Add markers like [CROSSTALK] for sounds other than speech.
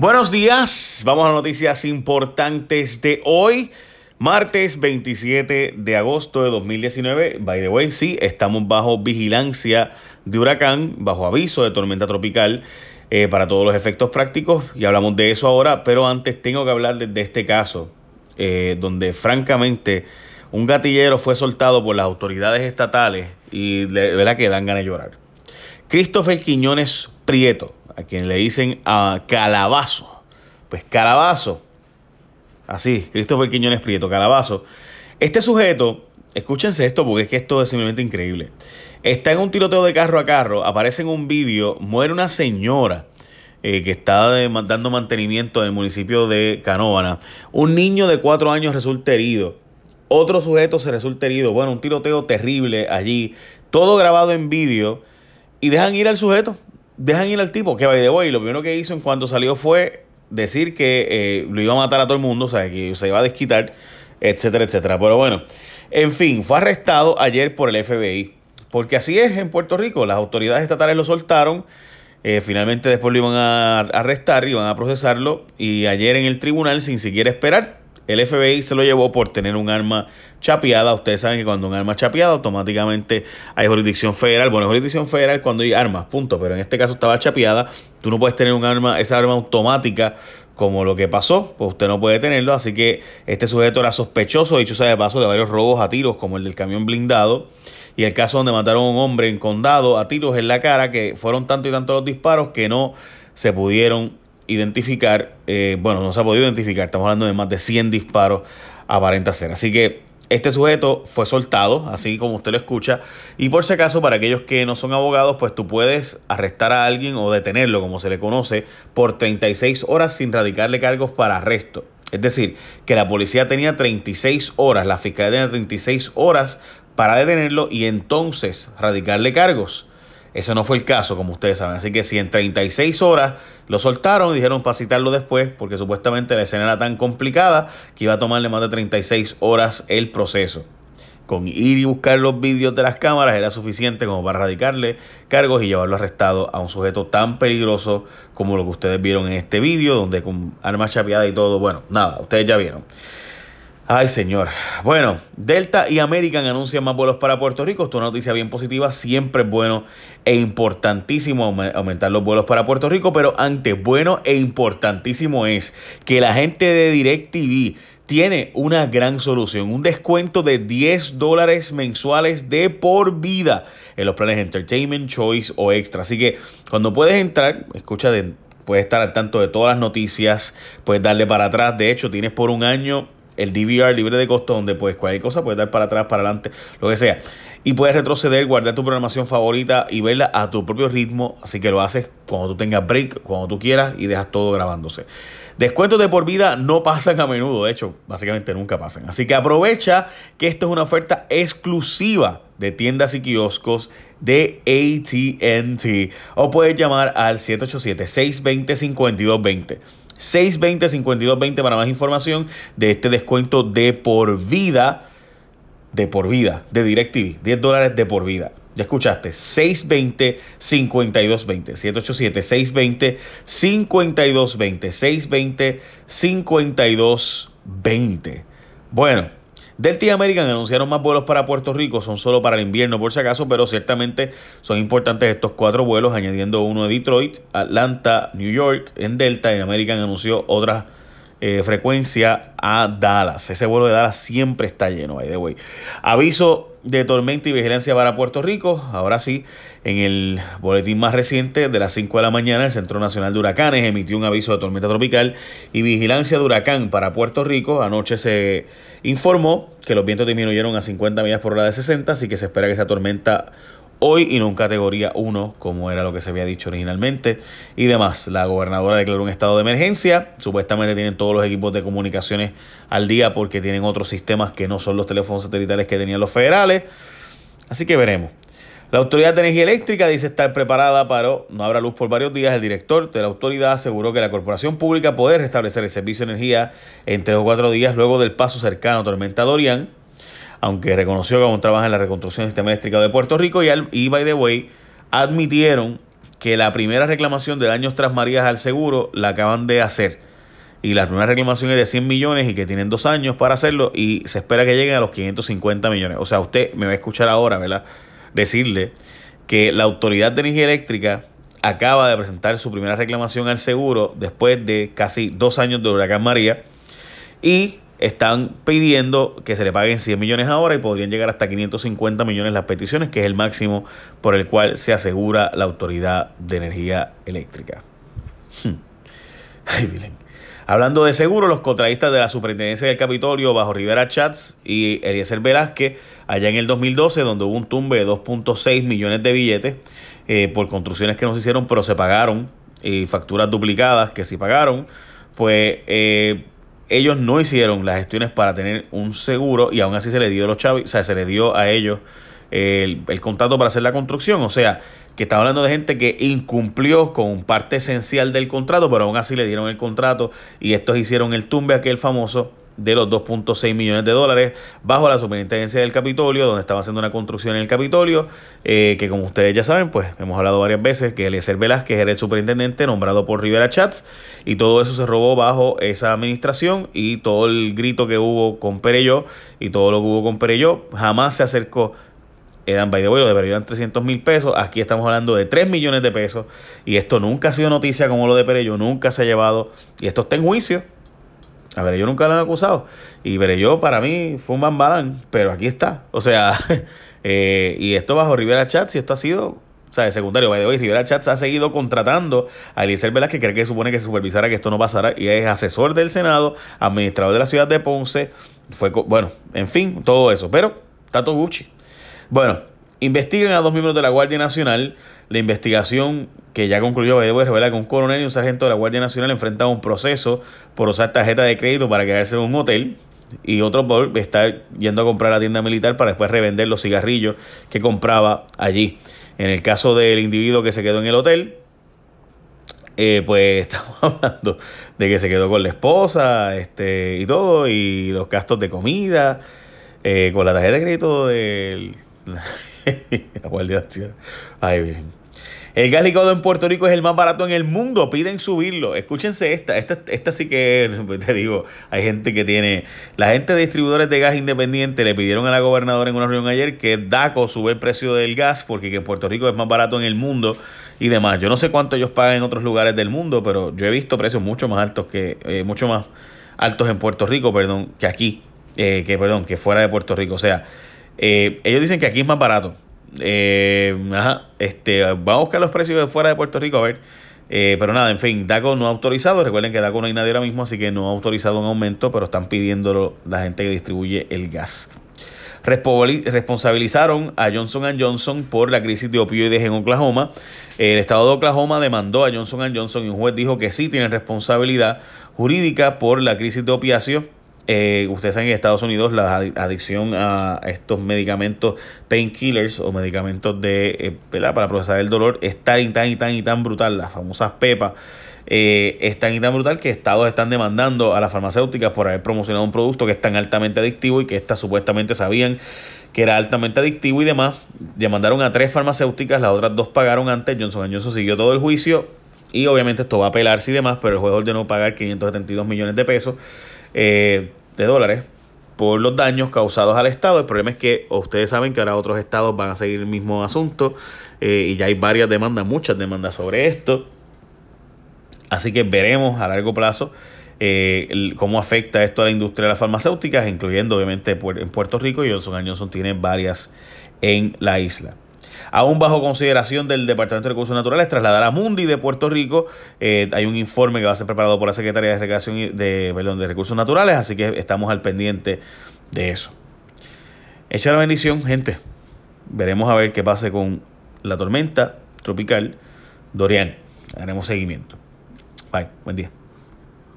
Buenos días, vamos a noticias importantes de hoy. Martes 27 de agosto de 2019. By the way, sí, estamos bajo vigilancia de huracán, bajo aviso de tormenta tropical eh, para todos los efectos prácticos. Y hablamos de eso ahora, pero antes tengo que hablar de, este caso, eh, donde francamente un gatillero fue soltado por las autoridades estatales y de verdad que dan ganas de llorar. Christopher Quiñones Prieto, a quien le dicen a Calabazo. Pues Calabazo, así, Christopher Quiñones Prieto, Calabazo. Este sujeto, escúchense esto porque es que esto es simplemente increíble. Está en un tiroteo de carro a carro, aparece en un vídeo, muere una señora. Eh, que está dando mantenimiento en el municipio de Canóvana. Un niño de cuatro años resulta herido. Otro sujeto se resulta herido. Bueno, un tiroteo terrible allí. Todo grabado en vídeo. Y dejan ir al sujeto dejan ir al tipo, que by the way, lo primero que hizo en cuanto salió fue decir que eh, lo iba a matar a todo el mundo, o sea, que se iba a desquitar, etcétera, etcétera. Pero bueno, en fin, fue arrestado ayer por el FBI. Porque así es en Puerto Rico, las autoridades estatales lo soltaron, eh, finalmente después lo iban a arrestar, iban a procesarlo, y ayer en el tribunal, sin siquiera esperar, el FBI se lo llevó por tener un arma chapeada. Ustedes saben que cuando un arma chapeada automáticamente hay jurisdicción federal. Bueno, jurisdicción federal cuando hay armas, punto. Pero en este caso estaba chapeada. Tú no puedes tener un arma, esa arma automática como lo que pasó, pues usted no puede tenerlo. Así que este sujeto era sospechoso, dicho sea de paso, de varios robos a tiros, como el del camión blindado. Y el caso donde mataron a un hombre en condado a tiros en la cara, que fueron tanto y tanto los disparos que no se pudieron identificar, eh, bueno, no se ha podido identificar, estamos hablando de más de 100 disparos aparenta ser. Así que este sujeto fue soltado, así como usted lo escucha, y por si acaso, para aquellos que no son abogados, pues tú puedes arrestar a alguien o detenerlo, como se le conoce, por 36 horas sin radicarle cargos para arresto. Es decir, que la policía tenía 36 horas, la fiscalía tenía 36 horas para detenerlo y entonces radicarle cargos. Eso no fue el caso, como ustedes saben. Así que si en 36 horas lo soltaron, dijeron para citarlo después, porque supuestamente la escena era tan complicada que iba a tomarle más de 36 horas el proceso. Con ir y buscar los vídeos de las cámaras era suficiente como para radicarle cargos y llevarlo arrestado a un sujeto tan peligroso como lo que ustedes vieron en este vídeo, donde con armas chapeadas y todo, bueno, nada, ustedes ya vieron. Ay, señor. Bueno, Delta y American anuncian más vuelos para Puerto Rico. Esto es una noticia bien positiva. Siempre es bueno e importantísimo aumentar los vuelos para Puerto Rico. Pero antes, bueno e importantísimo es que la gente de DirecTV tiene una gran solución. Un descuento de 10 dólares mensuales de por vida en los planes Entertainment, Choice o Extra. Así que cuando puedes entrar, escucha, puedes estar al tanto de todas las noticias. Puedes darle para atrás. De hecho, tienes por un año el DVR libre de costo, donde pues cualquier cosa puedes dar para atrás, para adelante, lo que sea. Y puedes retroceder, guardar tu programación favorita y verla a tu propio ritmo. Así que lo haces cuando tú tengas break, cuando tú quieras y dejas todo grabándose. Descuentos de por vida no pasan a menudo, de hecho, básicamente nunca pasan. Así que aprovecha que esto es una oferta exclusiva de tiendas y kioscos de ATT o puedes llamar al 787 620 5220. 620-5220 para más información de este descuento de por vida. De por vida, de DirecTV. 10 dólares de por vida. Ya escuchaste, 620-5220. 787-620-5220. 620-5220. Bueno, Delta y American anunciaron más vuelos para Puerto Rico, son solo para el invierno por si acaso, pero ciertamente son importantes estos cuatro vuelos, añadiendo uno de Detroit, Atlanta, New York en Delta y American anunció otra eh, frecuencia a Dallas. Ese vuelo de Dallas siempre está lleno, by the way. Aviso de tormenta y vigilancia para Puerto Rico. Ahora sí, en el boletín más reciente de las 5 de la mañana, el Centro Nacional de Huracanes emitió un aviso de tormenta tropical y vigilancia de huracán para Puerto Rico. Anoche se informó que los vientos disminuyeron a 50 millas por hora de 60, así que se espera que esa tormenta hoy y no en categoría 1, como era lo que se había dicho originalmente, y demás. La gobernadora declaró un estado de emergencia, supuestamente tienen todos los equipos de comunicaciones al día porque tienen otros sistemas que no son los teléfonos satelitales que tenían los federales, así que veremos. La Autoridad de Energía Eléctrica dice estar preparada, pero no habrá luz por varios días. El director de la autoridad aseguró que la corporación pública puede restablecer el servicio de energía en tres o cuatro días luego del paso cercano a Tormenta Dorian aunque reconoció que aún trabaja en la reconstrucción del sistema eléctrico de Puerto Rico y, y by the way, admitieron que la primera reclamación de daños tras Marías al seguro la acaban de hacer. Y la primera reclamación es de 100 millones y que tienen dos años para hacerlo y se espera que lleguen a los 550 millones. O sea, usted me va a escuchar ahora, ¿verdad? Decirle que la Autoridad de Energía Eléctrica acaba de presentar su primera reclamación al seguro después de casi dos años de huracán María y están pidiendo que se le paguen 100 millones ahora y podrían llegar hasta 550 millones las peticiones, que es el máximo por el cual se asegura la Autoridad de Energía Eléctrica. Hmm. Ay, Hablando de seguro, los contratistas de la Superintendencia del Capitolio bajo Rivera Chats y Eliezer Velázquez, allá en el 2012, donde hubo un tumbe de 2.6 millones de billetes eh, por construcciones que no se hicieron, pero se pagaron, y facturas duplicadas que sí pagaron, pues eh, ellos no hicieron las gestiones para tener un seguro y aún así se le dio a los chavos, o sea, se le dio a ellos el, el, contrato para hacer la construcción. O sea, que está hablando de gente que incumplió con parte esencial del contrato, pero aún así le dieron el contrato y estos hicieron el tumbe aquel famoso de los 2.6 millones de dólares bajo la superintendencia del Capitolio, donde estaba haciendo una construcción en el Capitolio, eh, que como ustedes ya saben, pues hemos hablado varias veces que Eliezer Velázquez era el superintendente nombrado por Rivera Chats y todo eso se robó bajo esa administración y todo el grito que hubo con Pereyó y todo lo que hubo con Pereyó jamás se acercó eran by the way, lo 300 mil pesos. Aquí estamos hablando de 3 millones de pesos. Y esto nunca ha sido noticia como lo de Perello, nunca se ha llevado. Y esto está en juicio. A ver, yo nunca lo han acusado. Y yo para mí fue un bambalán, pero aquí está. O sea, [LAUGHS] eh, y esto bajo Rivera Chats, y esto ha sido, o sea, de secundario. By the way, Rivera Chats ha seguido contratando a Eliezer Velázquez, que cree que supone que supervisara que esto no pasara, y es asesor del Senado, administrador de la ciudad de Ponce. Fue, bueno, en fin, todo eso. Pero, Tato Gucci. Bueno, investigan a dos miembros de la Guardia Nacional. La investigación que ya concluyó, revela que un coronel y un sargento de la Guardia Nacional enfrentaban un proceso por usar tarjeta de crédito para quedarse en un hotel y otro por estar yendo a comprar la tienda militar para después revender los cigarrillos que compraba allí. En el caso del individuo que se quedó en el hotel, eh, pues [LAUGHS] estamos hablando de que se quedó con la esposa este, y todo, y los gastos de comida, eh, con la tarjeta de crédito del... [LAUGHS] la Guardia el gas licuado en Puerto Rico es el más barato en el mundo. Piden subirlo. Escúchense esta. Esta, esta sí que, [LAUGHS] te digo, hay gente que tiene... La gente de distribuidores de gas independiente le pidieron a la gobernadora en una reunión ayer que DACO sube el precio del gas porque en Puerto Rico es más barato en el mundo y demás. Yo no sé cuánto ellos pagan en otros lugares del mundo, pero yo he visto precios mucho más altos que... Eh, mucho más altos en Puerto Rico, perdón, que aquí. Eh, que, perdón, que fuera de Puerto Rico. O sea, eh, ellos dicen que aquí es más barato. Eh, ajá, este, vamos a buscar los precios de fuera de Puerto Rico a ver. Eh, pero nada, en fin, DACO no ha autorizado. Recuerden que DACO no hay nadie ahora mismo, así que no ha autorizado un aumento, pero están pidiéndolo la gente que distribuye el gas. Responsabilizaron a Johnson Johnson por la crisis de opioides en Oklahoma. El estado de Oklahoma demandó a Johnson Johnson y un juez dijo que sí tiene responsabilidad jurídica por la crisis de opiáceos eh, ustedes saben que en Estados Unidos la adicción a estos medicamentos painkillers o medicamentos de eh, para procesar el dolor es tan y tan y tan y tan brutal, las famosas PEPA, eh, es tan y tan brutal que estados están demandando a las farmacéuticas por haber promocionado un producto que es tan altamente adictivo y que estas supuestamente sabían que era altamente adictivo y demás. Demandaron a tres farmacéuticas, las otras dos pagaron antes, Johnson Johnson siguió todo el juicio y obviamente esto va a apelarse y demás, pero el juez ordenó pagar 572 millones de pesos. Eh, de dólares por los daños causados al Estado. El problema es que ustedes saben que ahora otros estados van a seguir el mismo asunto eh, y ya hay varias demandas, muchas demandas sobre esto. Así que veremos a largo plazo eh, cómo afecta esto a la industria de las farmacéuticas, incluyendo obviamente en Puerto Rico y Johnson Johnson tiene varias en la isla aún bajo consideración del Departamento de Recursos Naturales, trasladar a Mundi de Puerto Rico. Eh, hay un informe que va a ser preparado por la Secretaría de Recreación y de, de Recursos Naturales, así que estamos al pendiente de eso. Echa la bendición, gente. Veremos a ver qué pase con la tormenta tropical Dorian. Haremos seguimiento. Bye, buen día.